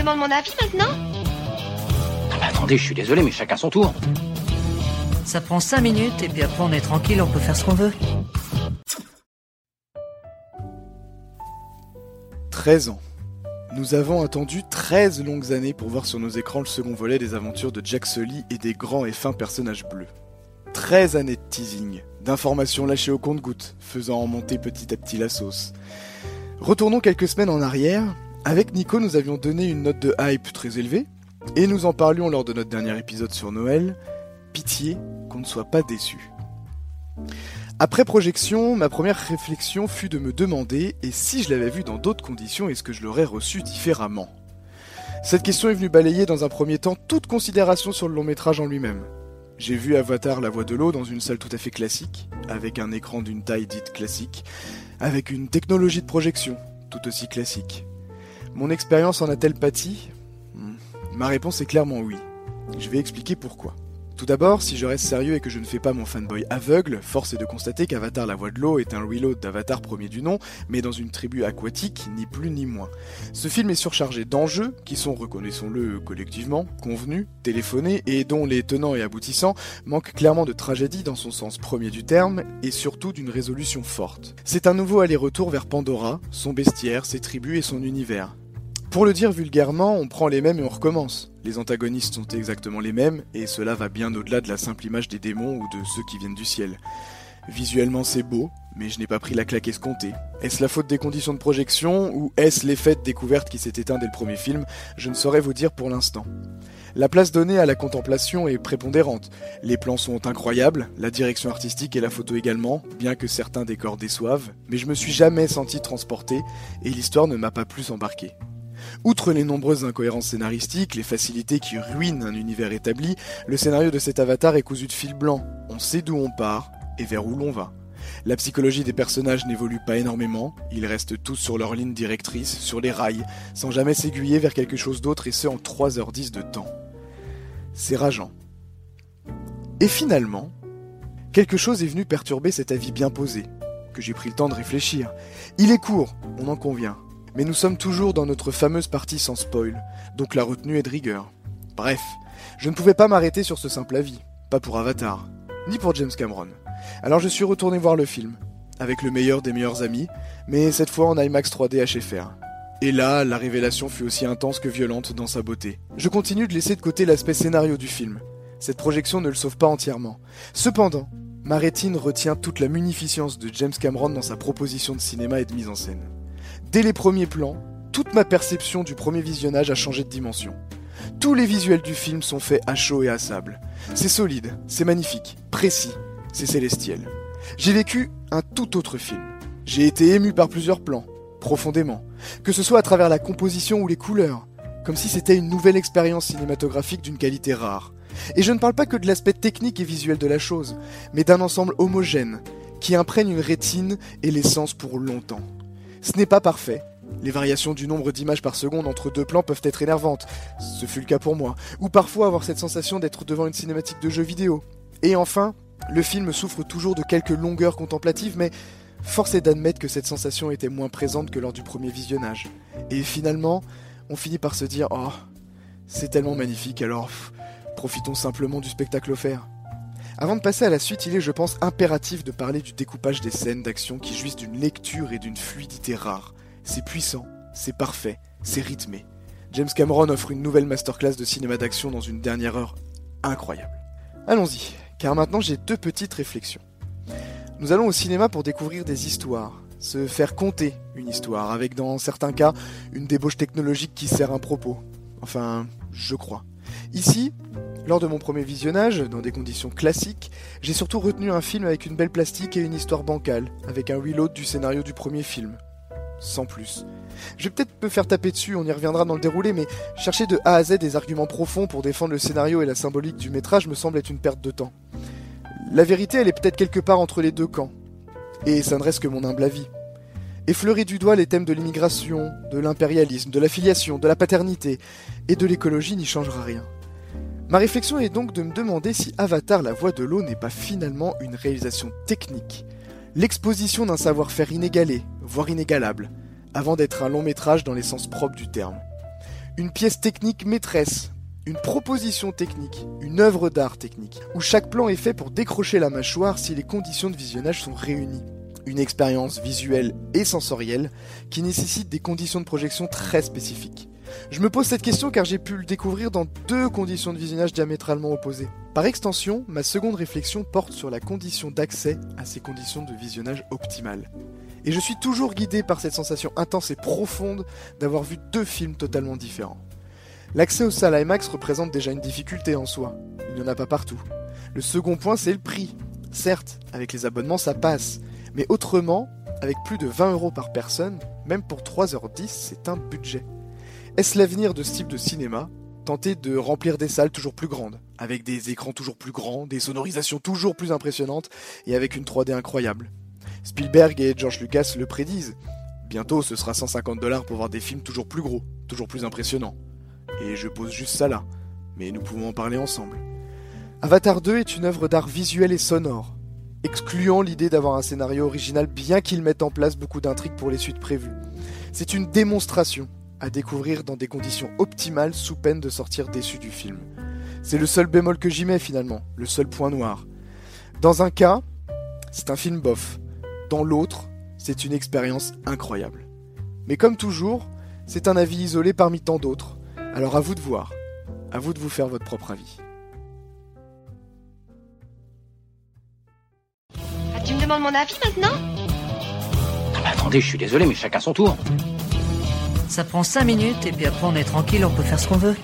demandes mon avis maintenant Ah bah attendez, je suis désolé, mais chacun son tour. Ça prend 5 minutes et puis après on est tranquille, on peut faire ce qu'on veut. 13 ans. Nous avons attendu 13 longues années pour voir sur nos écrans le second volet des aventures de Jack Sully et des grands et fins personnages bleus. 13 années de teasing, d'informations lâchées au compte-gouttes, faisant en monter petit à petit la sauce. Retournons quelques semaines en arrière. Avec Nico, nous avions donné une note de hype très élevée, et nous en parlions lors de notre dernier épisode sur Noël. Pitié qu'on ne soit pas déçu. Après projection, ma première réflexion fut de me demander et si je l'avais vu dans d'autres conditions, est-ce que je l'aurais reçu différemment? Cette question est venue balayer dans un premier temps toute considération sur le long métrage en lui-même. J'ai vu Avatar La Voix de l'eau dans une salle tout à fait classique, avec un écran d'une taille dite classique, avec une technologie de projection tout aussi classique. Mon expérience en a-t-elle pâti Hmm. Ma réponse est clairement oui. Je vais expliquer pourquoi. Tout d'abord, si je reste sérieux et que je ne fais pas mon fanboy aveugle, force est de constater qu'Avatar la voix de l'eau est un reload d'Avatar premier du nom, mais dans une tribu aquatique, ni plus ni moins. Ce film est surchargé d'enjeux, qui sont, reconnaissons-le collectivement, convenus, téléphonés, et dont les tenants et aboutissants manquent clairement de tragédie dans son sens premier du terme, et surtout d'une résolution forte. C'est un nouveau aller-retour vers Pandora, son bestiaire, ses tribus et son univers. Pour le dire vulgairement, on prend les mêmes et on recommence. Les antagonistes sont exactement les mêmes, et cela va bien au-delà de la simple image des démons ou de ceux qui viennent du ciel. Visuellement c'est beau, mais je n'ai pas pris la claque escomptée. Est-ce la faute des conditions de projection, ou est-ce l'effet de découverte qui s'est éteint dès le premier film? Je ne saurais vous dire pour l'instant. La place donnée à la contemplation est prépondérante. Les plans sont incroyables, la direction artistique et la photo également, bien que certains décors déçoivent, mais je me suis jamais senti transporté, et l'histoire ne m'a pas plus embarqué. Outre les nombreuses incohérences scénaristiques, les facilités qui ruinent un univers établi, le scénario de cet avatar est cousu de fil blanc. On sait d'où on part et vers où l'on va. La psychologie des personnages n'évolue pas énormément, ils restent tous sur leur ligne directrice, sur les rails, sans jamais s'aiguiller vers quelque chose d'autre et ce en 3h10 de temps. C'est rageant. Et finalement, quelque chose est venu perturber cet avis bien posé, que j'ai pris le temps de réfléchir. Il est court, on en convient, mais nous sommes toujours dans notre fameuse partie sans spoil, donc la retenue est de rigueur. Bref, je ne pouvais pas m'arrêter sur ce simple avis, pas pour Avatar, ni pour James Cameron. Alors je suis retourné voir le film, avec le meilleur des meilleurs amis, mais cette fois en IMAX 3D HFR. Et là, la révélation fut aussi intense que violente dans sa beauté. Je continue de laisser de côté l'aspect scénario du film. Cette projection ne le sauve pas entièrement. Cependant, ma rétine retient toute la munificence de James Cameron dans sa proposition de cinéma et de mise en scène. Dès les premiers plans, toute ma perception du premier visionnage a changé de dimension. Tous les visuels du film sont faits à chaud et à sable. C'est solide, c'est magnifique, précis, c'est célestiel. J'ai vécu un tout autre film. J'ai été ému par plusieurs plans, profondément, que ce soit à travers la composition ou les couleurs, comme si c'était une nouvelle expérience cinématographique d'une qualité rare. Et je ne parle pas que de l'aspect technique et visuel de la chose, mais d'un ensemble homogène, qui imprègne une rétine et l'essence pour longtemps. Ce n'est pas parfait. Les variations du nombre d'images par seconde entre deux plans peuvent être énervantes, ce fut le cas pour moi, ou parfois avoir cette sensation d'être devant une cinématique de jeu vidéo. Et enfin, le film souffre toujours de quelques longueurs contemplatives, mais force est d'admettre que cette sensation était moins présente que lors du premier visionnage. Et finalement, on finit par se dire Oh, c'est tellement magnifique, alors profitons simplement du spectacle offert. Avant de passer à la suite, il est, je pense, impératif de parler du découpage des scènes d'action qui jouissent d'une lecture et d'une fluidité rare. C'est puissant, c'est parfait, c'est rythmé. James Cameron offre une nouvelle masterclass de cinéma d'action dans une dernière heure incroyable. Allons-y, car maintenant j'ai deux petites réflexions. Nous allons au cinéma pour découvrir des histoires, se faire conter une histoire, avec dans certains cas une débauche technologique qui sert un propos. Enfin, je crois. Ici, lors de mon premier visionnage, dans des conditions classiques, j'ai surtout retenu un film avec une belle plastique et une histoire bancale, avec un reload du scénario du premier film. Sans plus. Je vais peut-être me faire taper dessus, on y reviendra dans le déroulé, mais chercher de A à Z des arguments profonds pour défendre le scénario et la symbolique du métrage me semble être une perte de temps. La vérité, elle est peut-être quelque part entre les deux camps. Et ça ne reste que mon humble avis. Effleurer du doigt les thèmes de l'immigration, de l'impérialisme, de l'affiliation, de la paternité et de l'écologie n'y changera rien. Ma réflexion est donc de me demander si Avatar la voix de l'eau n'est pas finalement une réalisation technique, l'exposition d'un savoir-faire inégalé, voire inégalable, avant d'être un long métrage dans l'essence propre du terme. Une pièce technique maîtresse, une proposition technique, une œuvre d'art technique, où chaque plan est fait pour décrocher la mâchoire si les conditions de visionnage sont réunies. Une expérience visuelle et sensorielle qui nécessite des conditions de projection très spécifiques. Je me pose cette question car j'ai pu le découvrir dans deux conditions de visionnage diamétralement opposées. Par extension, ma seconde réflexion porte sur la condition d'accès à ces conditions de visionnage optimales. Et je suis toujours guidé par cette sensation intense et profonde d'avoir vu deux films totalement différents. L'accès aux salles IMAX représente déjà une difficulté en soi. Il n'y en a pas partout. Le second point, c'est le prix. Certes, avec les abonnements, ça passe. Mais autrement, avec plus de 20 euros par personne, même pour 3h10, c'est un budget. Est-ce l'avenir de ce type de cinéma Tenter de remplir des salles toujours plus grandes, avec des écrans toujours plus grands, des sonorisations toujours plus impressionnantes et avec une 3D incroyable? Spielberg et George Lucas le prédisent. Bientôt, ce sera 150 dollars pour voir des films toujours plus gros, toujours plus impressionnants. Et je pose juste ça là, mais nous pouvons en parler ensemble. Avatar 2 est une œuvre d'art visuel et sonore, excluant l'idée d'avoir un scénario original bien qu'il mette en place beaucoup d'intrigues pour les suites prévues. C'est une démonstration à découvrir dans des conditions optimales sous peine de sortir déçu du film. C'est le seul bémol que j'y mets finalement, le seul point noir. Dans un cas, c'est un film bof. Dans l'autre, c'est une expérience incroyable. Mais comme toujours, c'est un avis isolé parmi tant d'autres. Alors à vous de voir, à vous de vous faire votre propre avis. Ah, tu me demandes mon avis maintenant? Ah bah attendez, je suis désolé, mais chacun son tour. Ça prend 5 minutes et puis après on est tranquille, on peut faire ce qu'on veut.